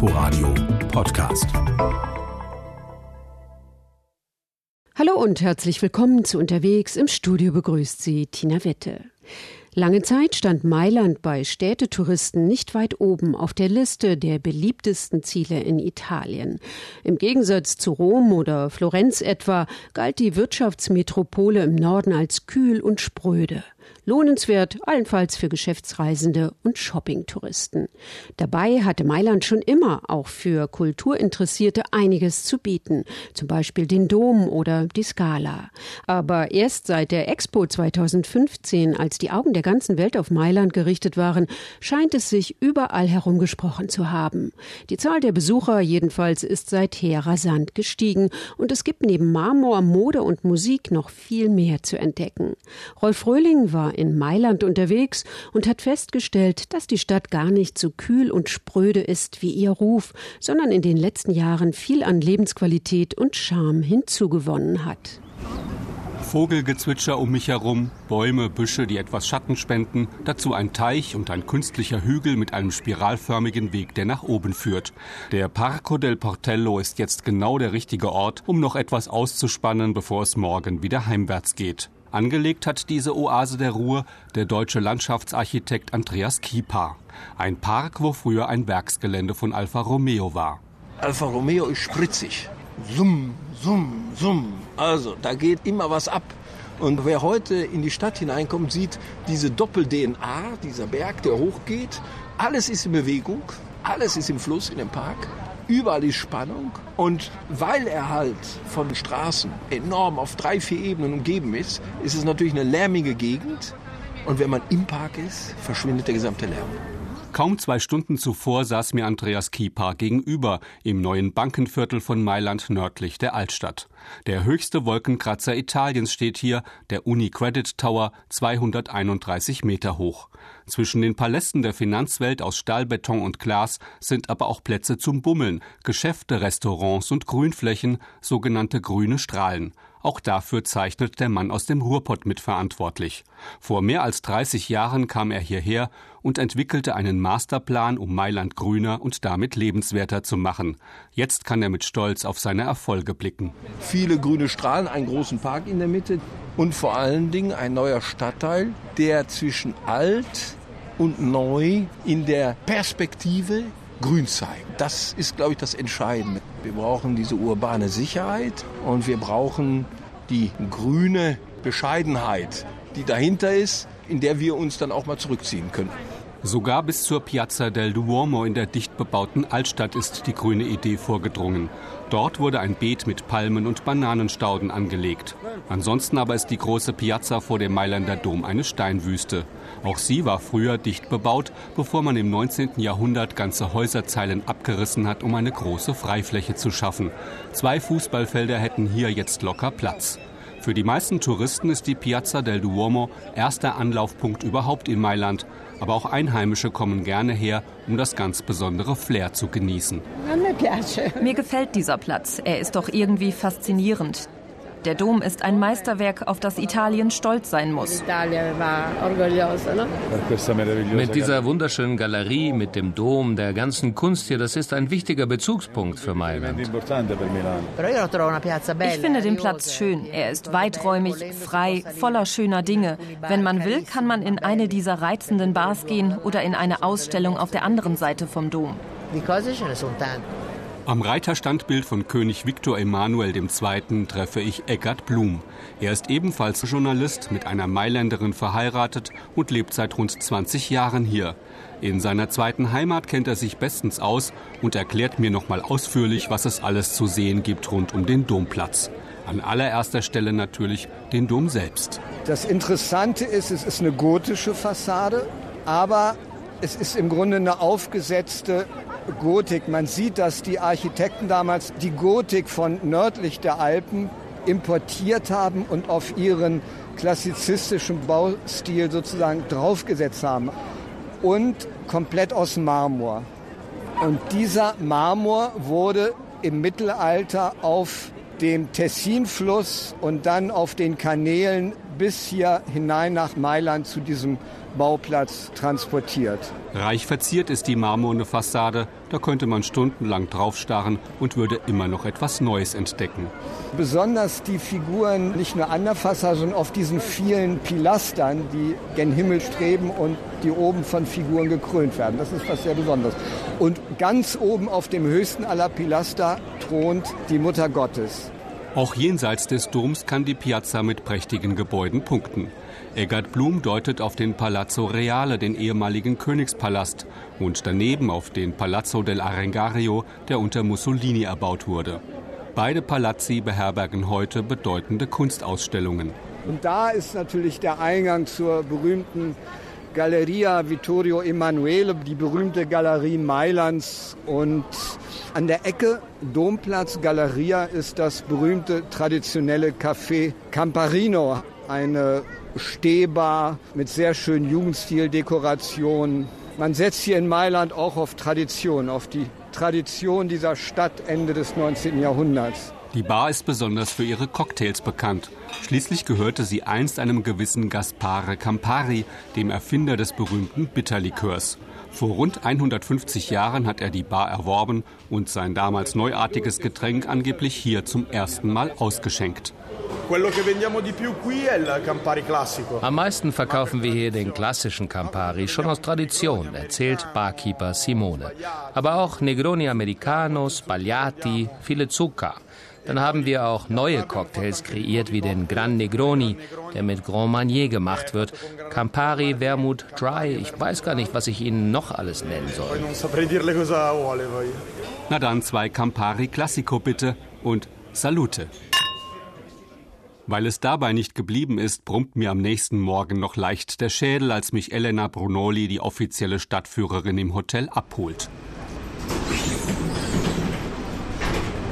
Inforadio Podcast. Hallo und herzlich willkommen zu Unterwegs. Im Studio begrüßt Sie Tina Wette. Lange Zeit stand Mailand bei Städtetouristen nicht weit oben auf der Liste der beliebtesten Ziele in Italien. Im Gegensatz zu Rom oder Florenz etwa galt die Wirtschaftsmetropole im Norden als kühl und spröde. Lohnenswert allenfalls für Geschäftsreisende und Shoppingtouristen. Dabei hatte Mailand schon immer auch für Kulturinteressierte einiges zu bieten, zum Beispiel den Dom oder die Scala. Aber erst seit der Expo 2015, als die Augen der ganzen Welt auf Mailand gerichtet waren, scheint es sich überall herumgesprochen zu haben. Die Zahl der Besucher jedenfalls ist seither rasant gestiegen und es gibt neben Marmor, Mode und Musik noch viel mehr zu entdecken. Rolf Röhling war in Mailand unterwegs und hat festgestellt, dass die Stadt gar nicht so kühl und spröde ist wie ihr Ruf, sondern in den letzten Jahren viel an Lebensqualität und Charme hinzugewonnen hat. Vogelgezwitscher um mich herum, Bäume, Büsche, die etwas Schatten spenden, dazu ein Teich und ein künstlicher Hügel mit einem spiralförmigen Weg, der nach oben führt. Der Parco del Portello ist jetzt genau der richtige Ort, um noch etwas auszuspannen, bevor es morgen wieder heimwärts geht. Angelegt hat diese Oase der Ruhe der deutsche Landschaftsarchitekt Andreas Kieper. Ein Park, wo früher ein Werksgelände von Alfa Romeo war. Alfa Romeo ist spritzig. Summ, summ, summ. Also, da geht immer was ab. Und wer heute in die Stadt hineinkommt, sieht diese Doppel-DNA, dieser Berg, der hochgeht. Alles ist in Bewegung, alles ist im Fluss in dem Park. Überall ist Spannung. Und weil er halt von Straßen enorm auf drei, vier Ebenen umgeben ist, ist es natürlich eine lärmige Gegend. Und wenn man im Park ist, verschwindet der gesamte Lärm. Kaum zwei Stunden zuvor saß mir Andreas Kieper gegenüber im neuen Bankenviertel von Mailand nördlich der Altstadt. Der höchste Wolkenkratzer Italiens steht hier, der Unicredit Tower, 231 Meter hoch. Zwischen den Palästen der Finanzwelt aus Stahl, Beton und Glas sind aber auch Plätze zum Bummeln, Geschäfte, Restaurants und Grünflächen, sogenannte grüne Strahlen. Auch dafür zeichnet der Mann aus dem Ruhrpott mitverantwortlich. Vor mehr als 30 Jahren kam er hierher und entwickelte einen Masterplan, um Mailand grüner und damit lebenswerter zu machen. Jetzt kann er mit Stolz auf seine Erfolge blicken. Viele grüne Strahlen, einen großen Park in der Mitte und vor allen Dingen ein neuer Stadtteil, der zwischen alt und neu in der Perspektive grün zeigt. Das ist, glaube ich, das Entscheidende. Wir brauchen diese urbane Sicherheit und wir brauchen die grüne Bescheidenheit, die dahinter ist, in der wir uns dann auch mal zurückziehen können. Sogar bis zur Piazza del Duomo in der dicht bebauten Altstadt ist die grüne Idee vorgedrungen. Dort wurde ein Beet mit Palmen und Bananenstauden angelegt. Ansonsten aber ist die große Piazza vor dem Mailänder Dom eine Steinwüste. Auch sie war früher dicht bebaut, bevor man im 19. Jahrhundert ganze Häuserzeilen abgerissen hat, um eine große Freifläche zu schaffen. Zwei Fußballfelder hätten hier jetzt locker Platz. Für die meisten Touristen ist die Piazza del Duomo erster Anlaufpunkt überhaupt in Mailand. Aber auch Einheimische kommen gerne her, um das ganz besondere Flair zu genießen. Mir gefällt dieser Platz. Er ist doch irgendwie faszinierend. Der Dom ist ein Meisterwerk, auf das Italien stolz sein muss. Mit dieser wunderschönen Galerie, mit dem Dom, der ganzen Kunst hier, das ist ein wichtiger Bezugspunkt für Mailand. Ich finde den Platz schön. Er ist weiträumig, frei, voller schöner Dinge. Wenn man will, kann man in eine dieser reizenden Bars gehen oder in eine Ausstellung auf der anderen Seite vom Dom. Am Reiterstandbild von König Viktor Emanuel II. treffe ich Eckart Blum. Er ist ebenfalls Journalist, mit einer Mailänderin verheiratet und lebt seit rund 20 Jahren hier. In seiner zweiten Heimat kennt er sich bestens aus und erklärt mir nochmal ausführlich, was es alles zu sehen gibt rund um den Domplatz. An allererster Stelle natürlich den Dom selbst. Das Interessante ist, es ist eine gotische Fassade, aber es ist im Grunde eine aufgesetzte Gotik. Man sieht, dass die Architekten damals die Gotik von nördlich der Alpen importiert haben und auf ihren klassizistischen Baustil sozusagen draufgesetzt haben. Und komplett aus Marmor. Und dieser Marmor wurde im Mittelalter auf dem Tessinfluss und dann auf den Kanälen bis hier hinein nach Mailand zu diesem Bauplatz transportiert. Reich verziert ist die marmorne Fassade, da könnte man stundenlang draufstarren und würde immer noch etwas Neues entdecken. Besonders die Figuren nicht nur an der Fassade, sondern auf diesen vielen Pilastern, die gen Himmel streben und die oben von Figuren gekrönt werden. Das ist was sehr Besonderes. Und ganz oben auf dem höchsten aller Pilaster thront die Mutter Gottes. Auch jenseits des Doms kann die Piazza mit prächtigen Gebäuden punkten. Eggert Blum deutet auf den Palazzo Reale, den ehemaligen Königspalast, und daneben auf den Palazzo del Arengario, der unter Mussolini erbaut wurde. Beide Palazzi beherbergen heute bedeutende Kunstausstellungen. Und da ist natürlich der Eingang zur berühmten Galleria Vittorio Emanuele, die berühmte Galerie Mailands. Und an der Ecke Domplatz Galleria ist das berühmte traditionelle Café Camparino, eine Stehbar mit sehr schönen Jugendstildekorationen. Man setzt hier in Mailand auch auf Tradition, auf die Tradition dieser Stadt Ende des 19. Jahrhunderts. Die Bar ist besonders für ihre Cocktails bekannt. Schließlich gehörte sie einst einem gewissen Gaspare Campari, dem Erfinder des berühmten Bitterlikörs. Vor rund 150 Jahren hat er die Bar erworben und sein damals neuartiges Getränk angeblich hier zum ersten Mal ausgeschenkt. Am meisten verkaufen wir hier den klassischen Campari, schon aus Tradition, erzählt Barkeeper Simone. Aber auch Negroni Americano, Spagliati, viele Zucker. Dann haben wir auch neue Cocktails kreiert, wie den Gran Negroni, der mit Grand Marnier gemacht wird. Campari, Vermouth, Dry. Ich weiß gar nicht, was ich Ihnen noch alles nennen soll. Na dann zwei Campari Classico bitte und Salute. Weil es dabei nicht geblieben ist, brummt mir am nächsten Morgen noch leicht der Schädel, als mich Elena Brunoli, die offizielle Stadtführerin im Hotel, abholt.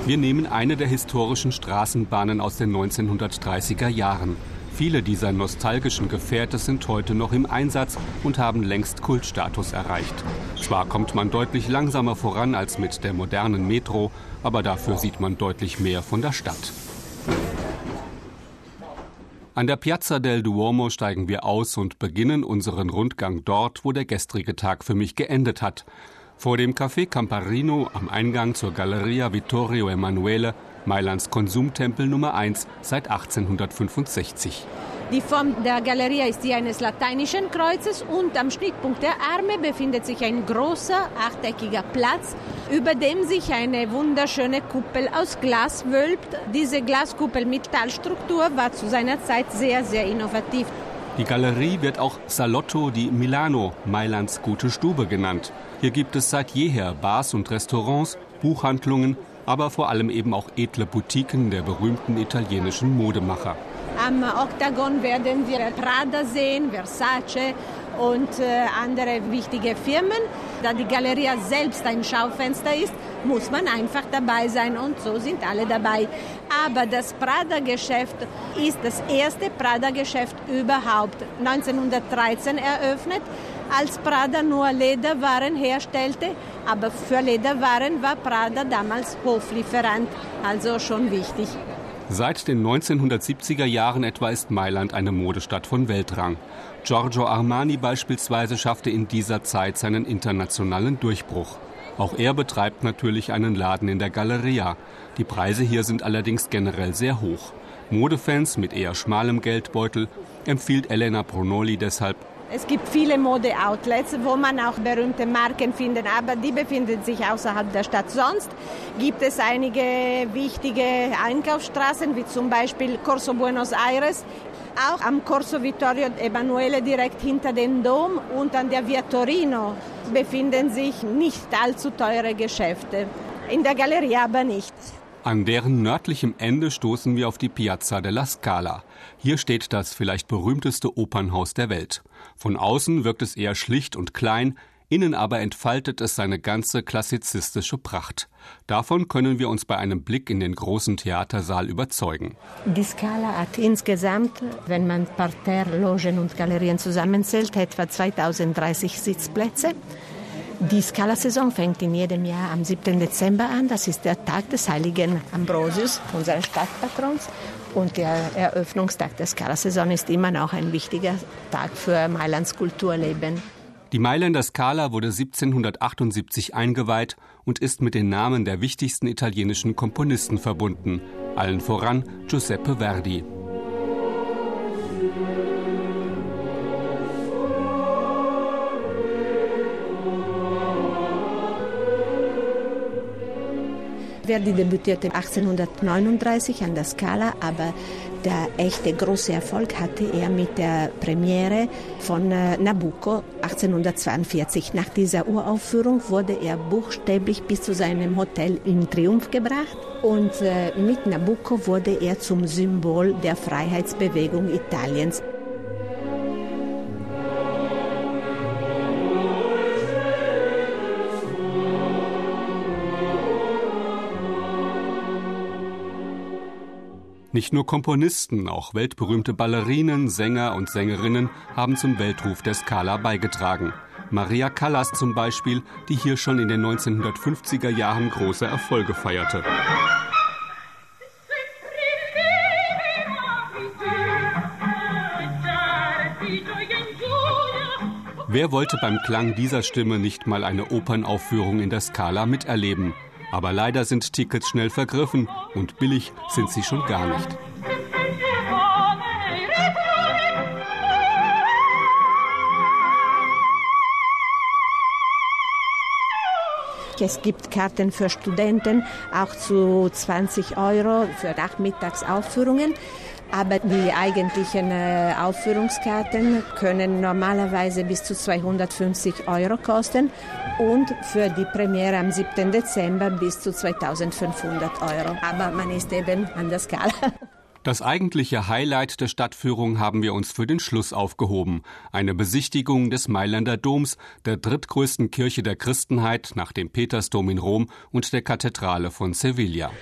Wir nehmen eine der historischen Straßenbahnen aus den 1930er Jahren. Viele dieser nostalgischen Gefährte sind heute noch im Einsatz und haben längst Kultstatus erreicht. Zwar kommt man deutlich langsamer voran als mit der modernen Metro, aber dafür sieht man deutlich mehr von der Stadt. An der Piazza del Duomo steigen wir aus und beginnen unseren Rundgang dort, wo der gestrige Tag für mich geendet hat. Vor dem Café Camparino am Eingang zur Galleria Vittorio Emanuele, Mailands Konsumtempel Nummer 1 seit 1865. Die Form der Galerie ist die eines lateinischen Kreuzes und am Schnittpunkt der Arme befindet sich ein großer achteckiger Platz, über dem sich eine wunderschöne Kuppel aus Glas wölbt. Diese Glaskuppel mit Stahlstruktur war zu seiner Zeit sehr, sehr innovativ. Die Galerie wird auch Salotto di Milano, Mailands gute Stube genannt. Hier gibt es seit jeher Bars und Restaurants, Buchhandlungen, aber vor allem eben auch edle Boutiquen der berühmten italienischen Modemacher. Am Oktagon werden wir Prada sehen, Versace und äh, andere wichtige Firmen. Da die Galerie selbst ein Schaufenster ist, muss man einfach dabei sein und so sind alle dabei. Aber das Prada-Geschäft ist das erste Prada-Geschäft überhaupt. 1913 eröffnet, als Prada nur Lederwaren herstellte. Aber für Lederwaren war Prada damals Hoflieferant, also schon wichtig. Seit den 1970er Jahren etwa ist Mailand eine Modestadt von Weltrang. Giorgio Armani beispielsweise schaffte in dieser Zeit seinen internationalen Durchbruch. Auch er betreibt natürlich einen Laden in der Galleria. Die Preise hier sind allerdings generell sehr hoch. Modefans mit eher schmalem Geldbeutel empfiehlt Elena Brunoli deshalb es gibt viele Mode-Outlets, wo man auch berühmte Marken findet, aber die befinden sich außerhalb der Stadt. Sonst gibt es einige wichtige Einkaufsstraßen, wie zum Beispiel Corso Buenos Aires, auch am Corso Vittorio Emanuele direkt hinter dem Dom und an der Via Torino befinden sich nicht allzu teure Geschäfte. In der Galerie aber nicht. An deren nördlichem Ende stoßen wir auf die Piazza della Scala. Hier steht das vielleicht berühmteste Opernhaus der Welt. Von außen wirkt es eher schlicht und klein, innen aber entfaltet es seine ganze klassizistische Pracht. Davon können wir uns bei einem Blick in den großen Theatersaal überzeugen. Die Scala hat insgesamt, wenn man Parterre, Logen und Galerien zusammenzählt, etwa 2030 Sitzplätze. Die Scala-Saison fängt in jedem Jahr am 7. Dezember an. Das ist der Tag des heiligen Ambrosius, unseres Stadtpatrons. Und der Eröffnungstag der Scala-Saison ist immer noch ein wichtiger Tag für Mailands Kulturleben. Die Mailänder Scala wurde 1778 eingeweiht und ist mit den Namen der wichtigsten italienischen Komponisten verbunden, allen voran Giuseppe Verdi. Verdi debütierte 1839 an der Scala, aber der echte große Erfolg hatte er mit der Premiere von äh, Nabucco 1842. Nach dieser Uraufführung wurde er buchstäblich bis zu seinem Hotel in Triumph gebracht und äh, mit Nabucco wurde er zum Symbol der Freiheitsbewegung Italiens. Nicht nur Komponisten, auch weltberühmte Ballerinen, Sänger und Sängerinnen haben zum Weltruf der Scala beigetragen. Maria Callas zum Beispiel, die hier schon in den 1950er Jahren große Erfolge feierte. Wer wollte beim Klang dieser Stimme nicht mal eine Opernaufführung in der Scala miterleben? Aber leider sind Tickets schnell vergriffen und billig sind sie schon gar nicht. Es gibt Karten für Studenten, auch zu 20 Euro für Nachmittagsaufführungen. Aber die eigentlichen äh, Aufführungskarten können normalerweise bis zu 250 Euro kosten und für die Premiere am 7. Dezember bis zu 2500 Euro. Aber man ist eben an der Skala. Das eigentliche Highlight der Stadtführung haben wir uns für den Schluss aufgehoben. Eine Besichtigung des Mailänder Doms, der drittgrößten Kirche der Christenheit nach dem Petersdom in Rom und der Kathedrale von Sevilla.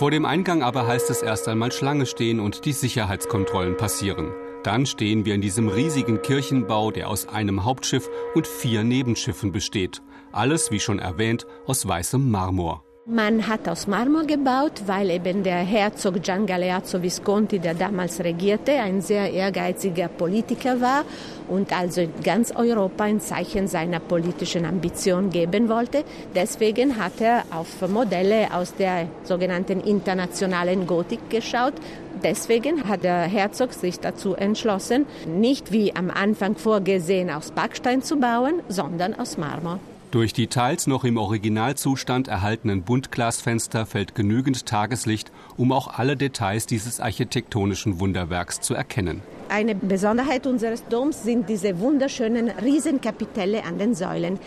Vor dem Eingang aber heißt es erst einmal Schlange stehen und die Sicherheitskontrollen passieren. Dann stehen wir in diesem riesigen Kirchenbau, der aus einem Hauptschiff und vier Nebenschiffen besteht. Alles, wie schon erwähnt, aus weißem Marmor. Man hat aus Marmor gebaut, weil eben der Herzog Gian Galeazzo Visconti, der damals regierte, ein sehr ehrgeiziger Politiker war und also ganz Europa ein Zeichen seiner politischen Ambition geben wollte. Deswegen hat er auf Modelle aus der sogenannten internationalen Gotik geschaut. Deswegen hat der Herzog sich dazu entschlossen, nicht wie am Anfang vorgesehen aus Backstein zu bauen, sondern aus Marmor. Durch die teils noch im Originalzustand erhaltenen Buntglasfenster fällt genügend Tageslicht, um auch alle Details dieses architektonischen Wunderwerks zu erkennen. Eine Besonderheit unseres Doms sind diese wunderschönen Riesenkapitelle an den Säulen.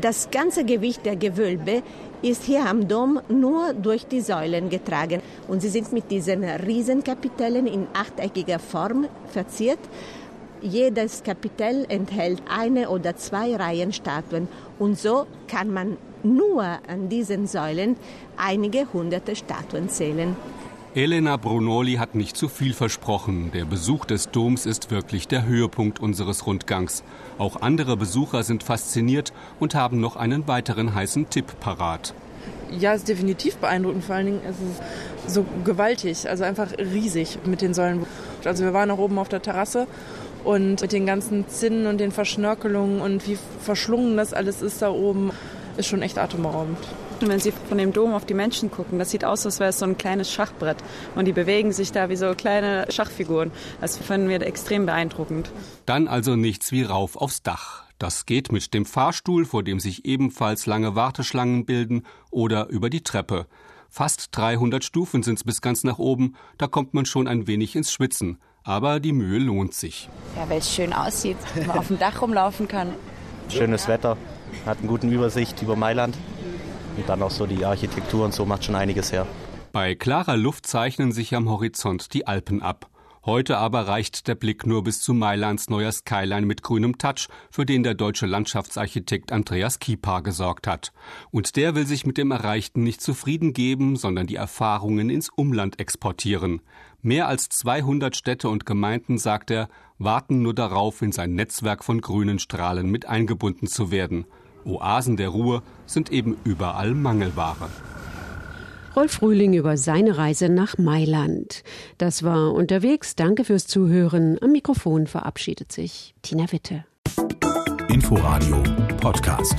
Das ganze Gewicht der Gewölbe ist hier am Dom nur durch die Säulen getragen. Und sie sind mit diesen Riesenkapitellen in achteckiger Form verziert. Jedes Kapitel enthält eine oder zwei Reihen Statuen und so kann man nur an diesen Säulen einige hunderte Statuen zählen. Elena Brunoli hat nicht zu viel versprochen. Der Besuch des Doms ist wirklich der Höhepunkt unseres Rundgangs. Auch andere Besucher sind fasziniert und haben noch einen weiteren heißen Tipp parat. Ja, es ist definitiv beeindruckend. Vor allen Dingen ist es so gewaltig, also einfach riesig mit den Säulen. Also wir waren auch oben auf der Terrasse und mit den ganzen Zinnen und den Verschnörkelungen und wie verschlungen das alles ist da oben, ist schon echt atemberaubend. Wenn Sie von dem Dom auf die Menschen gucken, das sieht aus, als wäre es so ein kleines Schachbrett. Und die bewegen sich da wie so kleine Schachfiguren. Das finden wir extrem beeindruckend. Dann also nichts wie rauf aufs Dach. Das geht mit dem Fahrstuhl, vor dem sich ebenfalls lange Warteschlangen bilden, oder über die Treppe. Fast 300 Stufen sind es bis ganz nach oben, da kommt man schon ein wenig ins Schwitzen. Aber die Mühe lohnt sich. Ja, weil es schön aussieht, wenn man auf dem Dach rumlaufen kann. Schönes Wetter, hat eine gute Übersicht über Mailand. Und dann auch so die Architektur und so macht schon einiges her. Bei klarer Luft zeichnen sich am Horizont die Alpen ab. Heute aber reicht der Blick nur bis zu Mailands neuer Skyline mit grünem Touch, für den der deutsche Landschaftsarchitekt Andreas Kiepa gesorgt hat. Und der will sich mit dem Erreichten nicht zufrieden geben, sondern die Erfahrungen ins Umland exportieren. Mehr als 200 Städte und Gemeinden, sagt er, warten nur darauf, in sein Netzwerk von grünen Strahlen mit eingebunden zu werden. Oasen der Ruhe sind eben überall Mangelware. Rolf Rühling über seine Reise nach Mailand. Das war unterwegs. Danke fürs Zuhören. Am Mikrofon verabschiedet sich Tina Witte. Inforadio Podcast.